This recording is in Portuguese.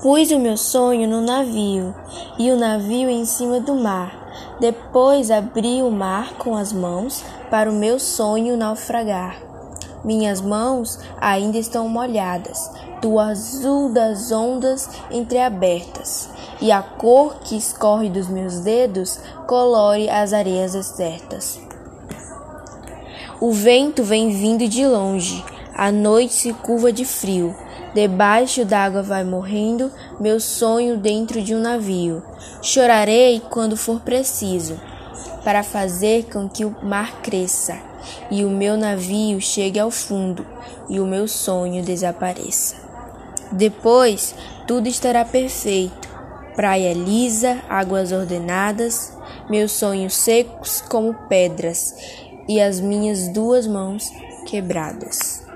Pus o meu sonho no navio e o navio em cima do mar. Depois abri o mar com as mãos para o meu sonho naufragar. Minhas mãos ainda estão molhadas do azul das ondas entreabertas, e a cor que escorre dos meus dedos colore as areias desertas. O vento vem vindo de longe, a noite se curva de frio. Debaixo d'água vai morrendo meu sonho dentro de um navio. Chorarei quando for preciso, para fazer com que o mar cresça e o meu navio chegue ao fundo e o meu sonho desapareça. Depois tudo estará perfeito. Praia lisa, águas ordenadas, meus sonhos secos como pedras e as minhas duas mãos quebradas.